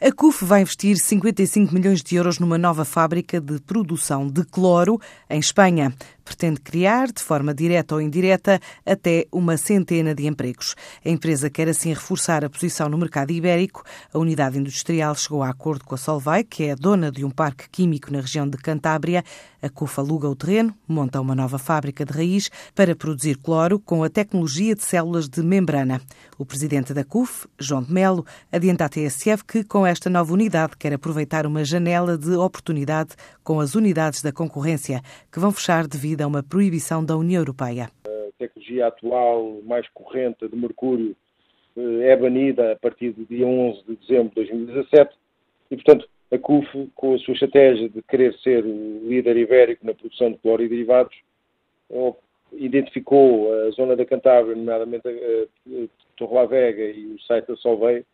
A CUF vai investir 55 milhões de euros numa nova fábrica de produção de cloro em Espanha. Pretende criar, de forma direta ou indireta, até uma centena de empregos. A empresa quer assim reforçar a posição no mercado ibérico. A unidade industrial chegou a acordo com a Solvay, que é dona de um parque químico na região de Cantábria. A CUF aluga o terreno, monta uma nova fábrica de raiz para produzir cloro com a tecnologia de células de membrana. O presidente da CUF, João de Melo, adianta à TSF que, com esta nova unidade, quer aproveitar uma janela de oportunidade com as unidades da concorrência, que vão fechar devido a uma proibição da União Europeia. A tecnologia atual, mais corrente de mercúrio, eh, é banida a partir do dia 11 de dezembro de 2017 e, portanto, a CUF, com a sua estratégia de querer ser o líder ibérico na produção de cloro e derivados, identificou a zona da Cantábria, nomeadamente a Torre La Vega e o site da Solvay,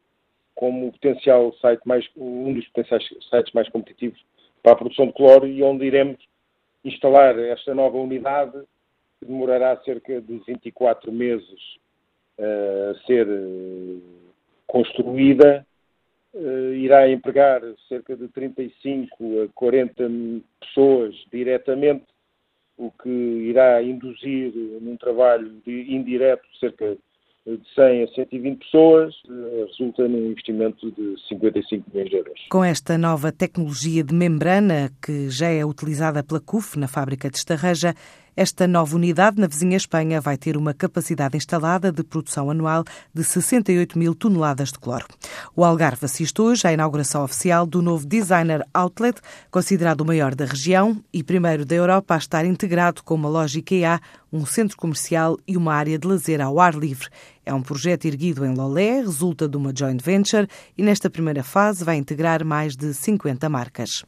como o potencial site mais, um dos potenciais sites mais competitivos para a produção de cloro e onde iremos instalar esta nova unidade, que demorará cerca de 24 meses uh, a ser uh, construída, uh, irá empregar cerca de 35 a 40 pessoas diretamente, o que irá induzir num trabalho de, indireto cerca de de 100 a 120 pessoas, eh, resulta num investimento de 55 milhões de euros. Com esta nova tecnologia de membrana, que já é utilizada pela CUF na fábrica de Estarreja, esta nova unidade na vizinha Espanha vai ter uma capacidade instalada de produção anual de 68 mil toneladas de cloro. O Algarve assiste hoje à inauguração oficial do novo Designer Outlet, considerado o maior da região e primeiro da Europa a estar integrado com uma loja IKEA, um centro comercial e uma área de lazer ao ar livre. É um projeto erguido em Lolé, resulta de uma joint venture e nesta primeira fase vai integrar mais de 50 marcas.